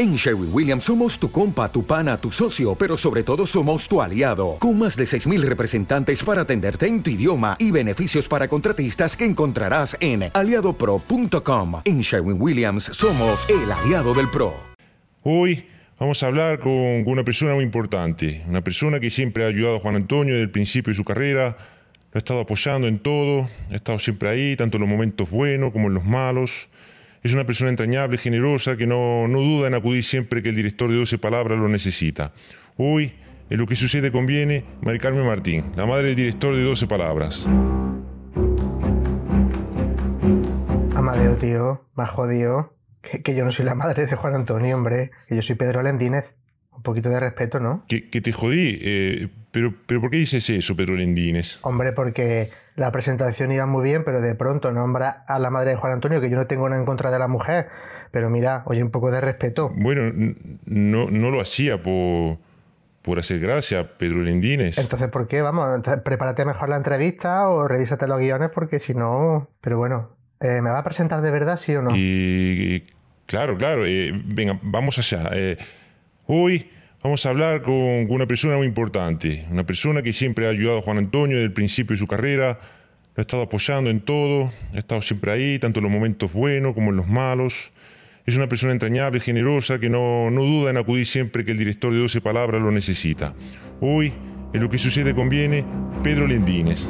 En Sherwin Williams somos tu compa, tu pana, tu socio, pero sobre todo somos tu aliado, con más de 6.000 representantes para atenderte en tu idioma y beneficios para contratistas que encontrarás en aliadopro.com. En Sherwin Williams somos el aliado del PRO. Hoy vamos a hablar con una persona muy importante, una persona que siempre ha ayudado a Juan Antonio desde el principio de su carrera, lo ha estado apoyando en todo, ha estado siempre ahí, tanto en los momentos buenos como en los malos. Es una persona entrañable, generosa, que no, no duda en acudir siempre que el director de 12 Palabras lo necesita. Hoy, en lo que sucede conviene, Mari Carmen Martín, la madre del director de 12 Palabras. Amadeo, tío, más jodido. Que, que yo no soy la madre de Juan Antonio, hombre. Que yo soy Pedro Lendínez. Un poquito de respeto, ¿no? Que, que te jodí, eh, pero, pero ¿por qué dices eso, Pedro Lendines? Hombre, porque la presentación iba muy bien, pero de pronto nombra a la madre de Juan Antonio, que yo no tengo nada en contra de la mujer. Pero mira, oye, un poco de respeto. Bueno, no, no lo hacía por, por hacer gracia, Pedro Lendines. Entonces, ¿por qué? Vamos, entonces, prepárate mejor la entrevista o revísate los guiones, porque si no. Pero bueno, eh, ¿me va a presentar de verdad, sí o no? Y claro, claro, eh, venga, vamos allá. Eh, hoy vamos a hablar con una persona muy importante, una persona que siempre ha ayudado a Juan Antonio desde el principio de su carrera, lo ha estado apoyando en todo, ha estado siempre ahí, tanto en los momentos buenos como en los malos. Es una persona entrañable, generosa, que no, no duda en acudir siempre que el director de 12 Palabras lo necesita. Hoy, en lo que sucede conviene, Pedro Lendines.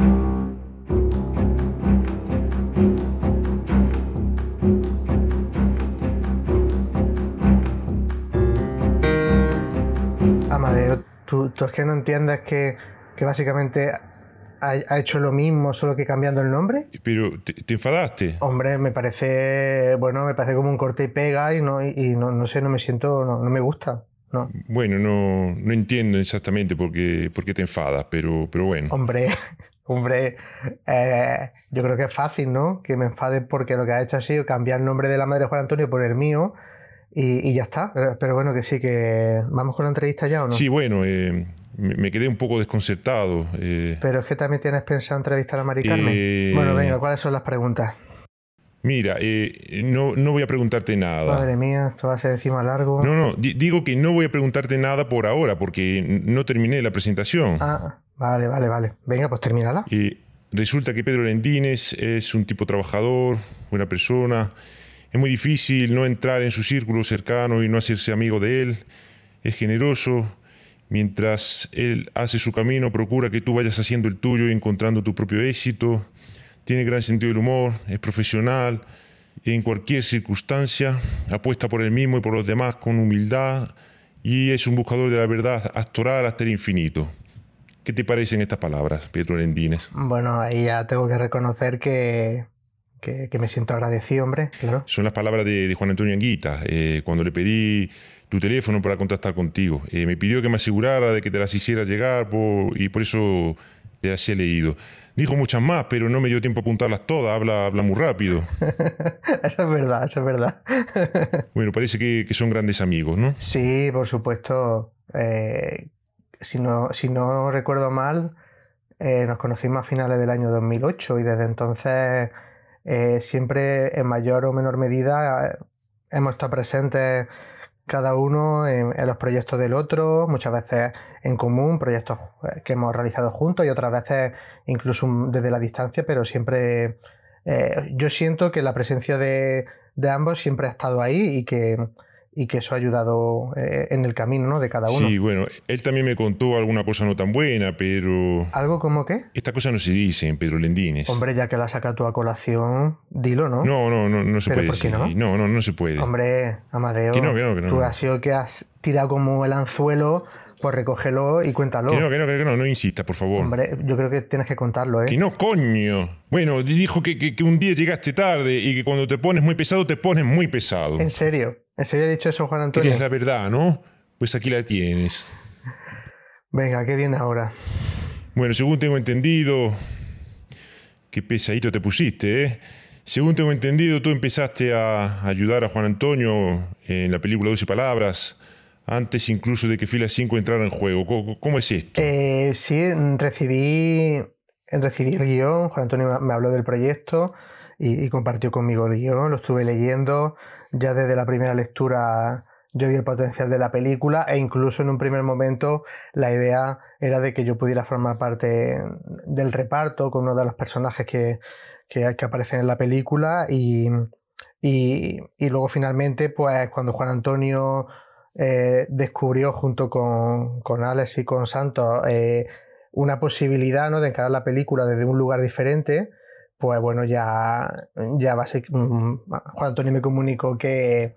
Amadeo, ¿tú, tú es que no entiendes que, que básicamente ha, ha hecho lo mismo, solo que cambiando el nombre? Pero, ¿te, te enfadaste? Hombre, me parece, bueno, me parece como un corte y pega y no, y, y no, no sé, no me siento, no, no me gusta. No. Bueno, no, no entiendo exactamente por qué, por qué te enfadas, pero, pero bueno. Hombre, hombre, eh, yo creo que es fácil, ¿no? Que me enfade porque lo que ha hecho ha sido cambiar el nombre de la madre de Juan Antonio por el mío y, y ya está. Pero, bueno, que sí, que vamos con la entrevista ya o no. Sí, bueno, eh, me, quedé un poco desconcertado. eh. Pero es que también tienes pensado entrevistar a Mari Carmen. Eh, Bueno, venga, ¿cuáles son las preguntas? Mira, eh, no, no voy a preguntarte nada. Madre mía, esto va a ser encima largo. No, no, di- digo que no voy a preguntarte nada por ahora porque no terminé la presentación. Ah, vale, vale, vale. Venga, pues termínala. Eh, resulta que Pedro Lendines es un tipo trabajador, buena persona. Es muy difícil no entrar en su círculo cercano y no hacerse amigo de él. Es generoso. Mientras él hace su camino, procura que tú vayas haciendo el tuyo y encontrando tu propio éxito. Tiene gran sentido del humor, es profesional. En cualquier circunstancia, apuesta por él mismo y por los demás con humildad y es un buscador de la verdad actoral hasta el infinito. ¿Qué te parecen estas palabras, Pedro Lendines? Bueno, ahí ya tengo que reconocer que, que, que me siento agradecido, hombre, claro. Son las palabras de, de Juan Antonio Anguita, eh, cuando le pedí tu teléfono para contactar contigo. Eh, me pidió que me asegurara de que te las hiciera llegar por- y por eso te las he leído. Dijo muchas más, pero no me dio tiempo a apuntarlas todas, habla, habla muy rápido. eso es verdad, eso es verdad. Bueno, parece que, que son grandes amigos, ¿no? Sí, por supuesto. eh, si, no, si no recuerdo mal, eh, nos conocimos a finales del año 2008 y desde entonces eh, siempre en mayor o menor medida hemos estado presentes cada uno en, los proyectos del otro, muchas veces en común, proyectos eh, que hemos realizado juntos y otras veces incluso desde la distancia, pero siempre eh, yo siento que la presencia de, de ambos siempre ha estado ahí y que, y que eso ha ayudado eh, en el camino ¿no? de cada uno. Sí, bueno, él también me contó alguna cosa no tan buena, pero ¿Algo como qué? estas cosas no se dicen, Pedro Lendines. Hombre, ya que la saca tú a colación, dilo, ¿no? No, no, no, no se ¿Pero puede por qué decir. no? No, no, no se puede. Hombre, Amadeo, Que no, que no, que no. tú has sido que has tirado como el anzuelo, pues recógelo y cuéntalo. Que no, que no, que no, no insistas, por favor. Hombre, yo creo que tienes que contarlo, ¿eh? Que no, coño. Bueno, dijo que, que- que un día llegaste tarde y que cuando te pones muy pesado, te pones muy pesado. En serio, ¿en serio ha dicho eso Juan Antonio? Querías la verdad, ¿no? Pues aquí la tienes. Venga, ¿qué viene ahora? Bueno, según tengo entendido, qué pesadito te pusiste, ¿eh? Según tengo entendido, tú empezaste a ayudar a Juan Antonio en la película 12 Palabras, antes incluso de que Fila 5 entrara en juego. ¿Cómo, cómo es esto? Eh, sí, recibí, recibí el guion, Juan Antonio me- me habló del proyecto y, y compartió conmigo el guion, lo estuve leyendo, ya desde la primera lectura yo vi el potencial de la película e incluso en un primer momento la idea era de que yo pudiera formar parte del reparto con uno de los personajes que, que, aparecen en la película y, y, luego finalmente pues cuando Juan Antonio eh, descubrió junto con, con, Alex y con Santos eh, una posibilidad ¿no? de encarar la película desde un lugar diferente, pues bueno, ya, ya va a ser, mm, Juan Antonio me comunicó que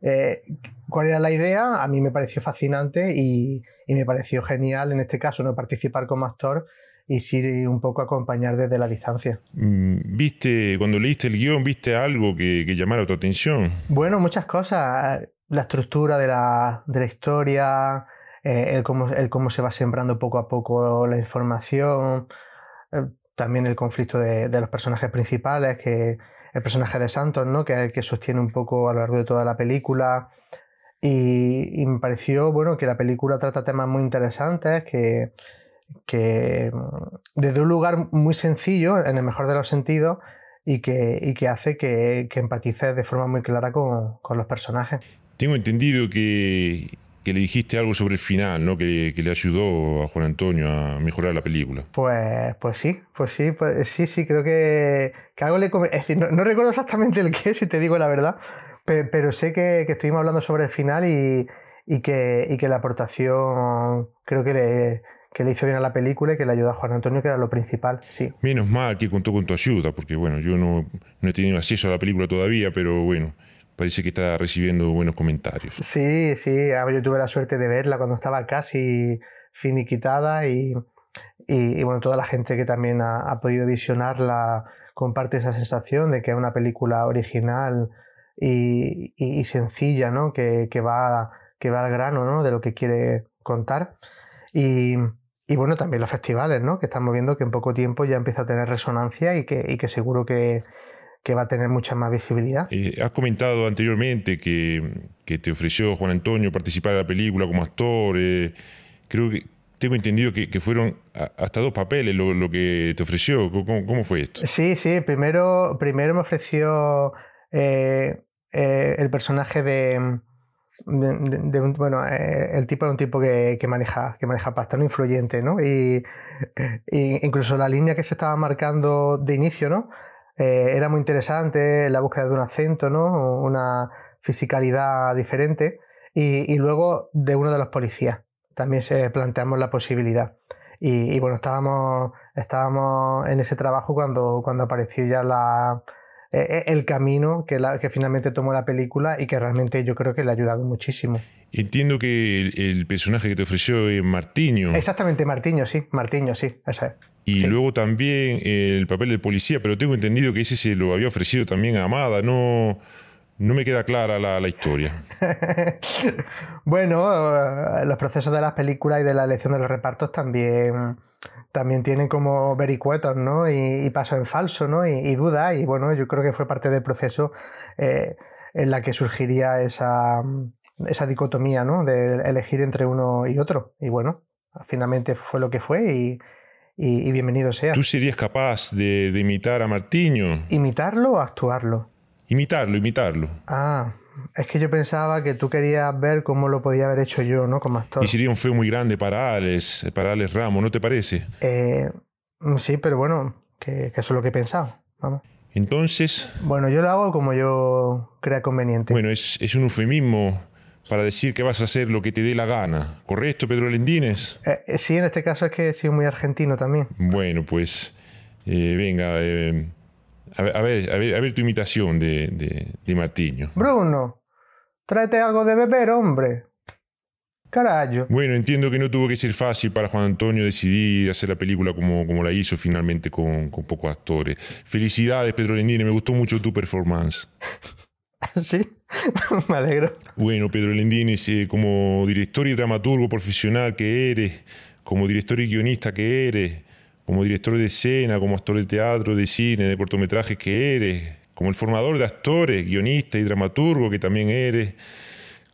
eh, cuál era la idea, a mí me pareció fascinante y, me pareció genial en este caso no participar como actor y sí un poco acompañar desde la distancia. Mm, ¿Viste, cuando leíste el guion, viste algo que, llamara tu atención? Bueno, muchas cosas. La estructura de la, historia, eh, el, cómo, el, cómo, se va sembrando poco a poco la información, eh, también el conflicto de, de, los personajes principales, que el personaje de Santos, ¿no? que que sostiene un poco a lo largo de toda la película. Y, me pareció bueno, que la película trata temas muy interesantes, que, que desde un lugar muy sencillo, en el mejor de los sentidos, y que, y que hace que, que de forma muy clara con, con los personajes. Tengo entendido que, que le dijiste algo sobre el final, ¿no? Que, que, le ayudó a Juan Antonio a mejorar la película. Pues, pues sí, pues sí, pues sí, sí, creo que, que algo le... Es decir, no, recuerdo exactamente el qué, si te digo la verdad, pero, sé que, que, estuvimos hablando sobre el final y, y, que, y que la aportación creo que le, que le hizo bien a la película y que le ayudó a Juan Antonio, que era lo principal, sí. Menos mal que contó con tu ayuda, porque bueno, yo no, no he tenido acceso a la película todavía, pero bueno parece que está recibiendo buenos comentarios. Sí, sí, yo tuve la suerte de verla cuando estaba casi finiquitada y, y, bueno, toda la gente que también ha, podido visionarla comparte esa sensación de que es una película original y, y sencilla, ¿no? Que, que, va, que va al grano ¿no? de lo que quiere contar. Y, y bueno, también los festivales, ¿no? Que estamos viendo que en poco tiempo ya empieza a tener resonancia y que, y que seguro que, que va a tener mucha más visibilidad. Eh, has comentado anteriormente que, que, te ofreció Juan Antonio participar en la película como actor. Eh, creo que tengo entendido que, que fueron hasta dos papeles lo, lo que te ofreció. ¿Cómo, ¿Cómo, fue esto? Sí, sí. Primero, primero me ofreció eh, el personaje de, de, un, bueno, el tipo era un tipo que, que, maneja, que maneja pasta, no influyente, ¿no? Y, y, incluso la línea que se estaba marcando de inicio, ¿no? Eh, era muy interesante la búsqueda de un acento, ¿no? una fisicalidad diferente. Y, luego de uno de los policías. También se planteamos la posibilidad. Y, bueno, estábamos, estábamos en ese trabajo cuando, cuando apareció ya la, e, e, el camino que, la, que finalmente tomó la película y que realmente yo creo que le ha ayudado muchísimo. Entiendo que el, personaje que te ofreció es Martiño. Exactamente, Martiño, sí, Martiño, sí, ese y luego también el papel de policía, pero tengo entendido que ese se lo había ofrecido también a Amada, no, no me queda clara la, la historia. bueno, eh, los procesos de las películas y de la elección de los repartos también, también tienen como vericuetos, ¿no? Y, y pasos en falso, ¿no? Y, duda, y bueno, yo creo que fue parte del proceso eh, en la que surgiría esa, esa dicotomía, ¿no? De elegir entre uno y otro. Y bueno, finalmente fue lo que fue y y, bienvenido sea. ¿Tú serías capaz de, imitar a Martiño? ¿Imitarlo o actuarlo? Imitarlo, imitarlo. Ah, es que yo pensaba que tú querías ver cómo lo podía haber hecho yo, ¿no? Como actor. Y sería un feo muy grande para Alex, para Alex Ramos, ¿no te parece? Eh, sí, pero bueno, que, eso es lo que he pensado. Vamos. Entonces. Bueno, yo lo hago como yo crea conveniente. Bueno, es, es un eufemismo para decir que vas a hacer lo que te dé la gana. ¿Correcto, Pedro Lendines? Eh, eh, sí, en este caso es que he sido muy argentino también. Bueno, pues eh, venga, a, ver, a, ver, a, ver, tu imitación de, de, de Martiño. Bruno, tráete algo de beber, hombre. Carajo. Bueno, entiendo que no tuvo que ser fácil para Juan Antonio decidir hacer la película como, como la hizo finalmente con, con pocos actores. Felicidades, Pedro Lendines, me gustó mucho tu performance. sí, me alegro. Bueno, Pedro Lendini, eh, como director y dramaturgo profesional que eres, como director y guionista que eres, como director de escena, como actor de teatro, de cine, de cortometrajes que eres, como el formador de actores, guionista y dramaturgo que también eres.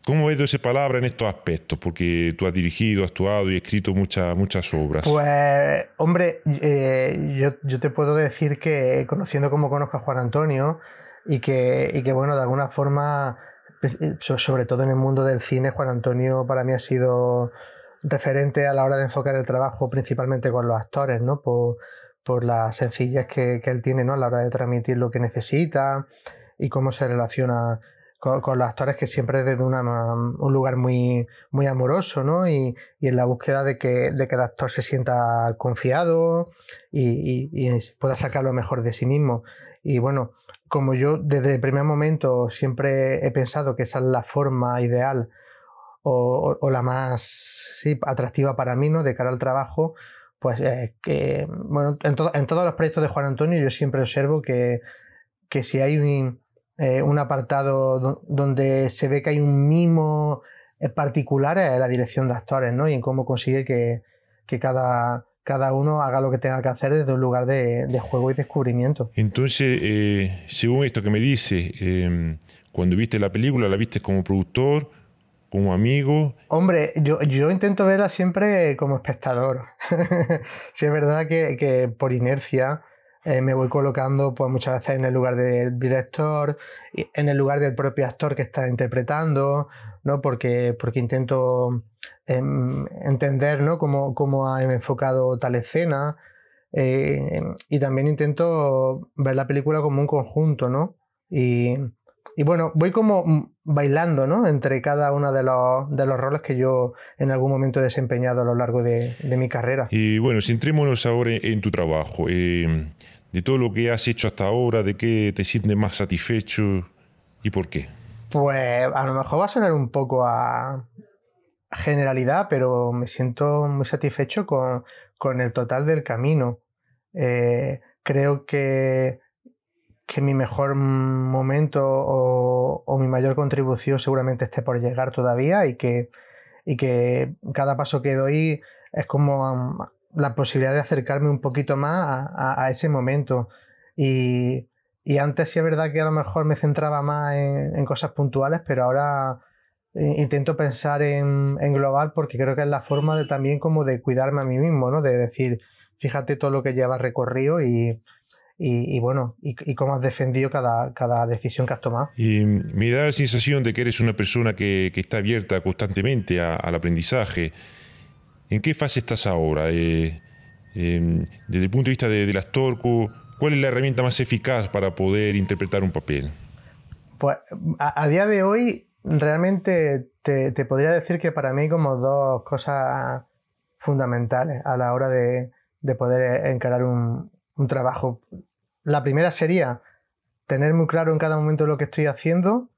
¿Cómo ves esa palabra en estos aspectos? Porque tú has dirigido, actuado y escrito muchas, muchas obras. Pues, hombre, eh, yo, yo, te puedo decir que conociendo como conozco a Juan Antonio, y que, y que bueno, de alguna forma sobre todo en el mundo del cine, Juan Antonio para mí ha sido referente a la hora de enfocar el trabajo principalmente con los actores, ¿no? Por, por la sencillez que, él tiene, ¿no? A la hora de transmitir lo que necesita y cómo se relaciona con, los actores que siempre desde un lugar muy, muy amoroso, ¿no? Y, en la búsqueda de que, de que, el actor se sienta confiado y, y, pueda sacar lo mejor de sí mismo. Y bueno, como yo desde el primer momento siempre he pensado que esa es la forma ideal o, la más atractiva para mí, ¿no? De cara al trabajo, pues eh, que, bueno, en, en, todos los proyectos de Juan Antonio yo siempre observo que, que si hay un, eh, apartado donde se ve que hay un mimo eh, particular en la dirección de actores, ¿no? Y en cómo consigue que, cada, cada uno haga lo que tenga que hacer desde un lugar de, juego y descubrimiento. Entonces, eh, según esto que me dice, em, cuando viste la película, ¿la viste como productor, como amigo? Hombre, yo, yo intento verla siempre como espectador. si es verdad que, que por inercia eh, me voy colocando pues muchas veces en el lugar del director, en el lugar del propio actor que está interpretando, ¿no? Porque, porque intento em, entender ¿no? cómo, cómo ha enfocado tal escena. Eh, y también intento ver la película como un conjunto, ¿no? Y, y bueno, voy como bailando, ¿no? Entre cada uno de los, de los roles que yo en algún momento he desempeñado a lo largo de, de mi carrera. Y bueno, centrémonos ahora en, tu trabajo. Eh, de todo lo que has hecho hasta ahora, ¿de qué te sientes más satisfecho y por qué? Pues a lo mejor va a sonar un poco a generalidad, pero me siento muy satisfecho con, con el total del camino. Eh, creo que, que, mi mejor momento o, mi mayor contribución seguramente esté por llegar todavía y que, y que cada paso que doy es como la posibilidad de acercarme un poquito más a, ese momento. Y, antes sí es verdad que a lo mejor me centraba más en, cosas puntuales, pero ahora intento pensar en, global porque creo que es la forma de también como de cuidarme a mí mismo, ¿no? De decir, fíjate todo lo que llevas recorrido y, y, bueno, y, cómo has defendido cada, cada, decisión que has tomado. Y me da la sensación de que eres una persona que, está abierta constantemente al aprendizaje. ¿En qué fase estás ahora? Eh, em, desde el punto de vista del actor, ¿cuál es la herramienta más eficaz para poder interpretar un papel? Pues a, día de hoy realmente te, podría decir que para mí como dos cosas fundamentales a la hora de, poder encarar un, trabajo. La primera sería tener muy claro en cada momento lo que estoy haciendo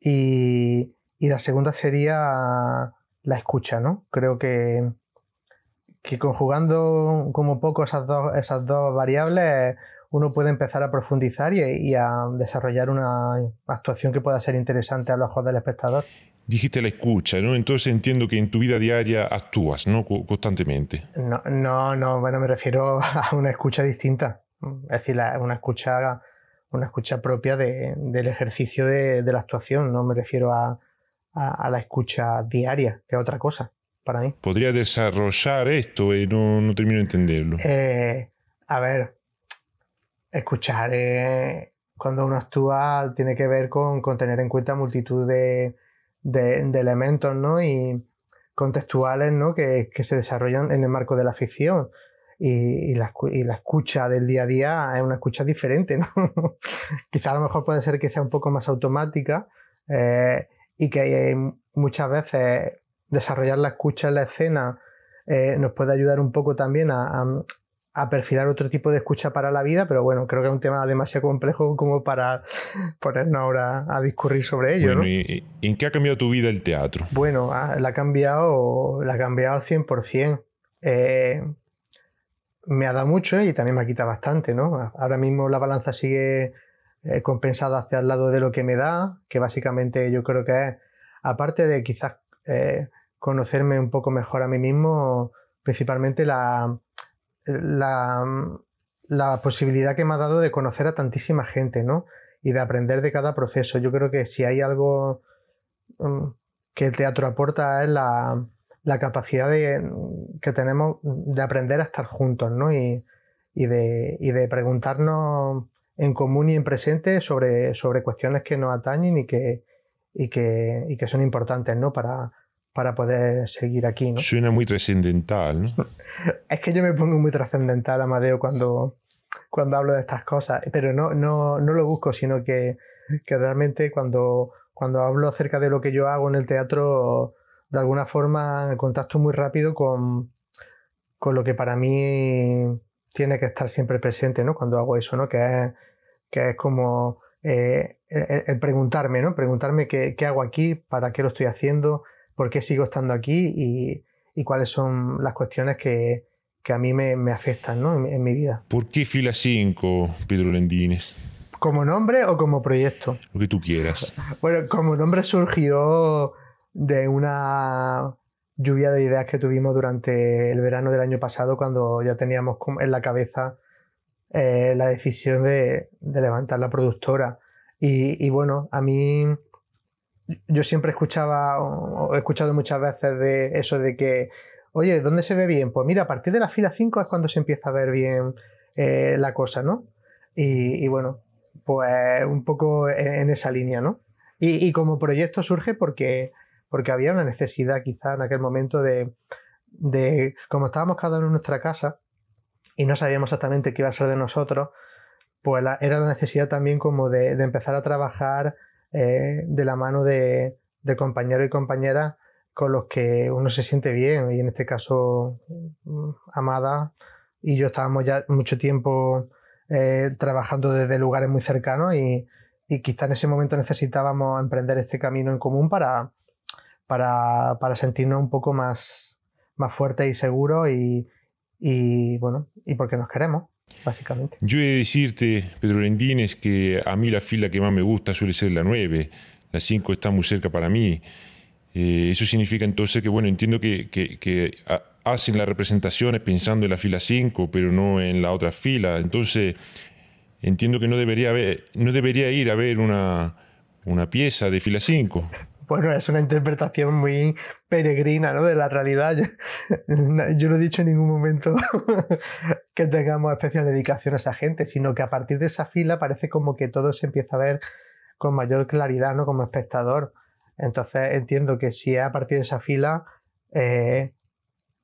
y, y la segunda sería la escucha, ¿no? Creo que, que conjugando como poco esas dos, esas dos variables uno puede empezar a profundizar y, a desarrollar una actuación que pueda ser interesante a los ojos del espectador. Dijiste la escucha, ¿no? Entonces entiendo que en tu vida diaria actúas, ¿no? Constantemente. No, no, no bueno, me refiero a una escucha distinta. Es decir, una escucha, una escucha propia del ejercicio de, la actuación. No me refiero a, a la escucha diaria, que es otra cosa para mí. ¿Podría desarrollar esto? y no, no termino de entenderlo. Eh, a ver, escuchar eh, cuando uno actúa tiene que ver con, tener en cuenta multitud de, elementos ¿no? y contextuales ¿no? que, se desarrollan en el marco de la ficción. Y, la, escucha del día a día es una escucha diferente. ¿no? Quizá a lo mejor puede ser que sea un poco más automática eh, y que muchas veces desarrollar la escucha en la escena eh, nos puede ayudar un poco también a, perfilar otro tipo de escucha para la vida, pero bueno, creo que es un tema demasiado complejo como para ponernos ahora a discurrir sobre ello. Bueno, ¿y en qué ha cambiado tu vida el teatro? Bueno, ah, la ha cambiado, la ha cambiado al 100%. Eh, me ha dado mucho y también me ha quitado bastante, ¿no? Ahora mismo la balanza sigue eh, compensada hacia el lado de lo que me da, que básicamente yo creo que es, aparte de quizás conocerme un poco mejor a mí mismo, principalmente la, la, posibilidad que me ha dado de conocer a tantísima gente, ¿no? Y de aprender de cada proceso. Yo creo que si hay algo mm, que el teatro aporta es la, capacidad de, que tenemos de aprender a estar juntos, ¿no? Y, de, de, preguntarnos en común y en presente sobre, sobre cuestiones que nos atañen y que, y que, y que son importantes, ¿no? Para, para poder seguir aquí, ¿no? Suena muy trascendental, ¿no? es que yo me pongo muy trascendental, Amadeo, cuando, cuando hablo de estas cosas, pero no, no, no lo busco, sino que, que realmente cuando, cuando hablo acerca de lo que yo hago en el teatro, de alguna forma contacto muy rápido con, con lo que para mí tiene que estar siempre presente, ¿no? Cuando hago eso, ¿no? Que es, que es como eh, el, preguntarme, ¿no? Preguntarme qué, qué, hago aquí, para qué lo estoy haciendo, por qué sigo estando aquí y, y cuáles son las cuestiones que, que a mí me, me afectan, ¿no? En, en, mi vida. ¿Por qué Fila 5, Pedro Lendines? ¿Como nombre o como proyecto? Lo que tú quieras. Bueno, como nombre surgió de una lluvia de ideas que tuvimos durante el verano del año pasado cuando ya teníamos en la cabeza eh, la decisión de, de, levantar la productora. Y, y, bueno, a mí yo siempre escuchaba, o he escuchado muchas veces de eso de que, oye, ¿dónde se ve bien? Pues mira, a partir de la fila 5 es cuando se empieza a ver bien eh, la cosa, ¿no? Y, y, bueno, pues un poco en, en esa línea, ¿no? Y, y como proyecto surge porque porque había una necesidad quizá en aquel momento de, de, como estábamos cada uno en nuestra casa y no sabíamos exactamente qué iba a ser de nosotros, pues la, era la necesidad también como de, de empezar a trabajar eh, de la mano de, compañeros y compañeras con los que uno se siente bien. Y en este caso Amada y yo estábamos ya mucho tiempo eh, trabajando desde lugares muy cercanos y, quizá en ese momento necesitábamos emprender este camino en común para, para, para sentirnos un poco más, más fuertes y seguros y, bueno, y porque nos queremos, básicamente. Yo he de decirte, Pedro Lendines, que a mí la fila que más me gusta suele ser la 9, la 5 está muy cerca para mí. Eh, eso significa entonces que, bueno, entiendo que, que, que hacen las representaciones pensando en la fila 5, pero no en la otra fila. Entonces, entiendo que no debería, haber, no debería ir a ver una, una pieza de fila 5 bueno, es una interpretación muy peregrina ¿no? de la realidad. Yo, no he dicho en ningún momento que tengamos especial dedicación a esa gente, sino que a partir de esa fila parece como que todo se empieza a ver con mayor claridad ¿no? como espectador. Entonces entiendo que si es a partir de esa fila, eh,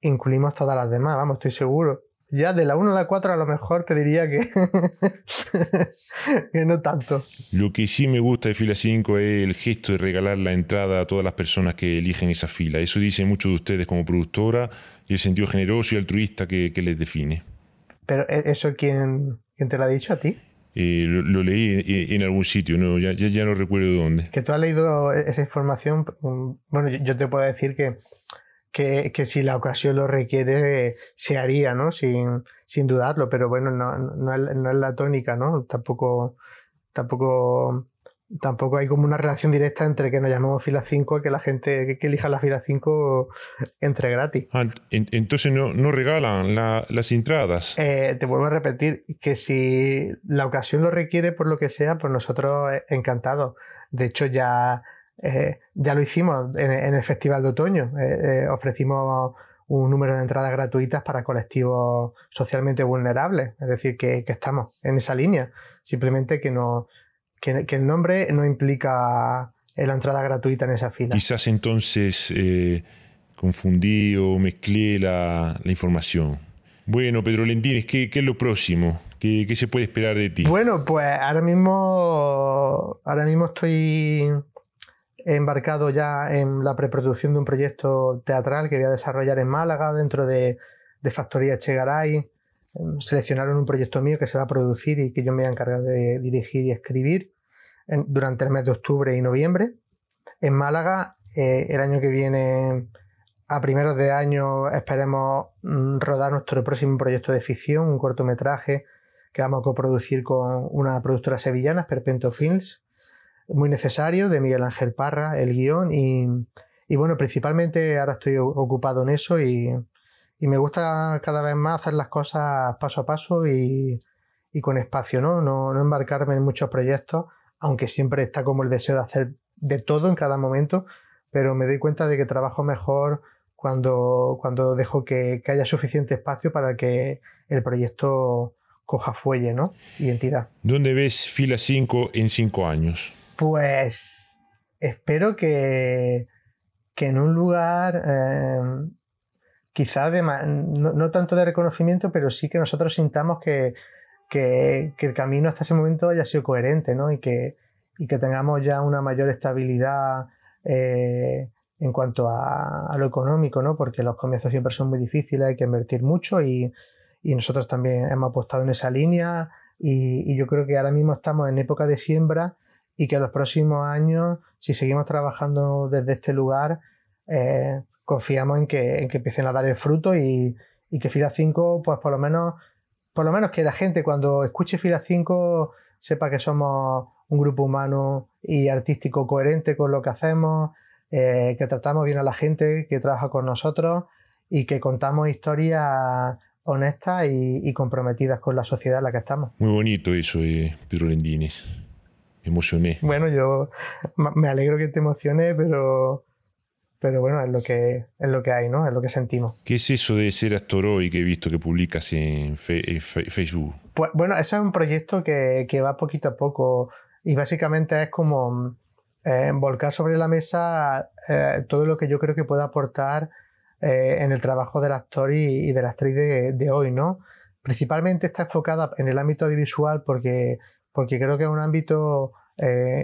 incluimos todas las demás, vamos, estoy seguro. Ya de la 1 a la 4 a lo mejor te diría que, que no tanto. Lo que sí me gusta de fila 5 es el gesto de regalar la entrada a todas las personas que eligen esa fila. Eso dice mucho de ustedes como productora y el sentido generoso y altruista que, que les define. ¿Pero e, eso quién, quién te lo ha dicho a ti? Eh, lo, lo, leí en, en, algún sitio, no, ya, ya, ya no recuerdo dónde. Que tú has leído esa información. Bueno, yo te puedo decir que que, que, si la ocasión lo requiere se haría, ¿no? Sin, sin dudarlo, pero bueno, no, no, es, no, es, la tónica, ¿no? Tampoco, tampoco, tampoco hay como una relación directa entre que nos llamemos fila 5 y que la gente que, que elija la fila 5 entre gratis. Ah, entonces no, no regalan la, las entradas. Eh, te vuelvo a repetir que si la ocasión lo requiere por lo que sea, pues nosotros encantados. De hecho, ya eh, ya lo hicimos en, en, el Festival de Otoño. Eh, eh, ofrecimos un número de entradas gratuitas para colectivos socialmente vulnerables. Es decir, que, que estamos en esa línea. Simplemente que, no, que, que, el nombre no implica la entrada gratuita en esa fila. Quizás entonces eh, confundí o mezclé la, la, información. Bueno, Pedro Lentines, ¿qué, ¿qué, es lo próximo? ¿Qué, ¿Qué se puede esperar de ti? Bueno, pues ahora mismo, ahora mismo estoy he embarcado ya en la preproducción de un proyecto teatral que voy a desarrollar en Málaga dentro de, de Factoría Chegaray. Em, seleccionaron un proyecto mío que se va a producir y que yo me voy a encargar de dirigir y escribir durante el mes de octubre y noviembre. En Málaga, eh, el año que viene, a primeros de año, esperemos mm, rodar nuestro próximo proyecto de ficción, un cortometraje que vamos a coproducir con una productora sevillana, Perpento Films muy necesario de Miguel Ángel Parra, el guion, y, y bueno, principalmente ahora estoy ocupado en eso y, y, me gusta cada vez más hacer las cosas paso a paso y, y con espacio, ¿no? ¿no? No embarcarme en muchos proyectos, aunque siempre está como el deseo de hacer de todo en cada momento, pero me doy cuenta de que trabajo mejor cuando, cuando dejo que, que haya suficiente espacio para que el proyecto coja fuelle, ¿no? Identidad. ¿Dónde ves fila 5 en 5 años? Pues espero que, que en un lugar eh, quizá de, no, tanto de reconocimiento, pero sí que nosotros sintamos que, que, el camino hasta ese momento haya sido coherente ¿no? y, que, y que tengamos ya una mayor estabilidad eh, en cuanto a, lo económico, ¿no? porque los comienzos siempre son muy difíciles, hay que invertir mucho y, y nosotros también hemos apostado en esa línea y, yo creo que ahora mismo estamos en época de siembra y que en los próximos años, si seguimos trabajando desde este lugar, eh, confiamos en que, en que empiecen a dar el fruto y, y que Fila 5, pues por lo menos, por lo menos que la gente cuando escuche Fila 5 sepa que somos un grupo humano y artístico coherente con lo que hacemos, eh, que tratamos bien a la gente que trabaja con nosotros y que contamos historias honestas y, comprometidas con la sociedad en la que estamos. Muy bonito eso, eh, Pedro Lendines. Me emocioné. Bueno, yo me alegro que te emocione, pero pero bueno, es lo que, es lo que hay, ¿no? Es lo que sentimos. ¿Qué es eso de ser actor hoy que he visto que publicas en, Facebook? Pues bueno, ese es un proyecto que, que, va poquito a poco y básicamente es como eh, volcar sobre la mesa eh, todo lo que yo creo que puede aportar eh, en el trabajo del actor y, de la actriz de, de, hoy, ¿no? Principalmente está enfocada en el ámbito audiovisual porque, porque creo que es un ámbito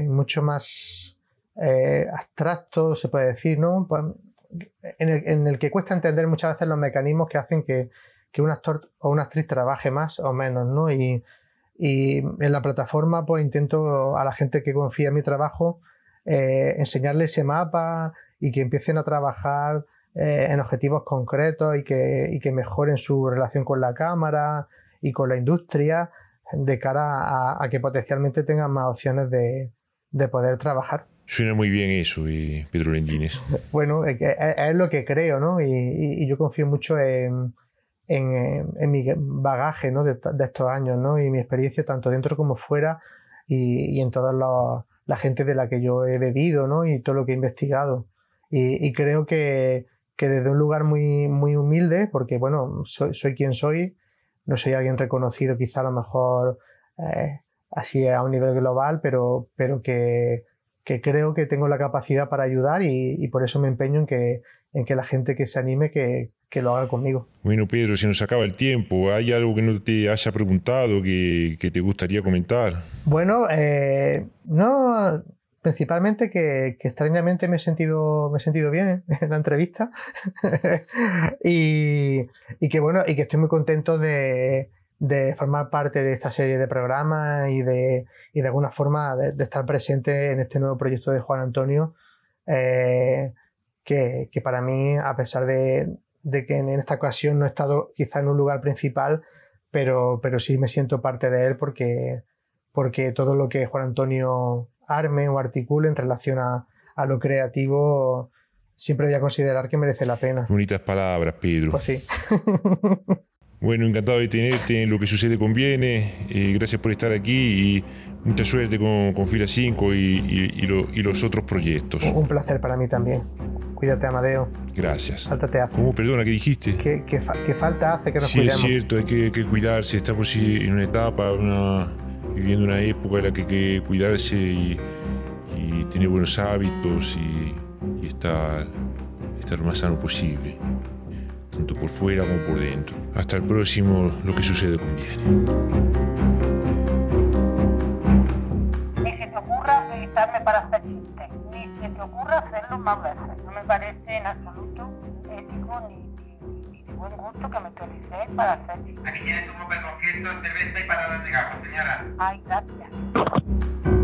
mucho más eh, abstracto, se puede decir, ¿no? Pues, en, el, que cuesta entender muchas veces los mecanismos que hacen que, un actor o una actriz trabaje más o menos, ¿no? Y, en la plataforma pues intento a la gente que confía en mi trabajo eh, enseñarle ese mapa y que empiecen a trabajar eh, en objetivos concretos y que, que, mejoren su relación con la cámara y con la industria de cara a, que potencialmente tengan más opciones de poder trabajar. Suena muy bien eso, y Pedro Lendines. Bueno, es, lo que creo, ¿no? Y, yo confío mucho en, en, mi bagaje ¿no? de, estos años, ¿no? Y mi experiencia tanto dentro como fuera y, en toda la, gente de la que yo he bebido, ¿no? Y todo lo que he investigado. Y, creo que, que, desde un lugar muy, muy humilde, porque, bueno, soy, soy quien soy, no soy alguien reconocido quizá a lo mejor eh, así a un nivel global, pero, pero que que creo que tengo la capacidad para ayudar y, por eso me empeño en que, en que la gente que se anime que, que, lo haga conmigo. Bueno, Pedro, se nos acaba el tiempo. ¿Hay algo que no te haya preguntado que, que te gustaría comentar? Bueno, eh, no, principalmente que, extrañamente me he sentido, me he sentido bien en la entrevista. Y, y, que bueno, y que estoy muy contento de, de formar parte de esta serie de programas y de, y de alguna forma de, estar presente en este nuevo proyecto de Juan Antonio, eh, que, que, para mí, a pesar de, de, que en esta ocasión no he estado quizá en un lugar principal, pero, pero sí me siento parte de él porque, porque todo lo que Juan Antonio arme o articule en relación a, a lo creativo, siempre voy a considerar que merece la pena. Bonitas palabras, Pedro. Pues sí. Bueno, encantado de tenerte en Lo que sucede conviene. Eh, gracias por estar aquí y mucha suerte con, con Fila 5 y, los otros proyectos. Un placer para mí también. Cuídate, Amadeo. Gracias. Falta te hace. ¿Cómo? Perdona, ¿qué dijiste? ¿Qué, falta hace que nos sí, Sí, es cierto, hay que, cuidarse. Estamos en una etapa, viviendo una época en la que hay que cuidarse y, tener buenos hábitos y, estar, estar lo más sano posible tanto por fuera como por dentro. Hasta el próximo, lo que sucede conviene. Ni se te ocurra invitarme para hacer chistes, ni se te ocurra hacerlo más veces. No me parece en absoluto ético ni, buen gusto que me utilicéis para hacer. Aquí tienes un grupo de concierto, cerveza y paradas de gafas, señora. Ay, gracias.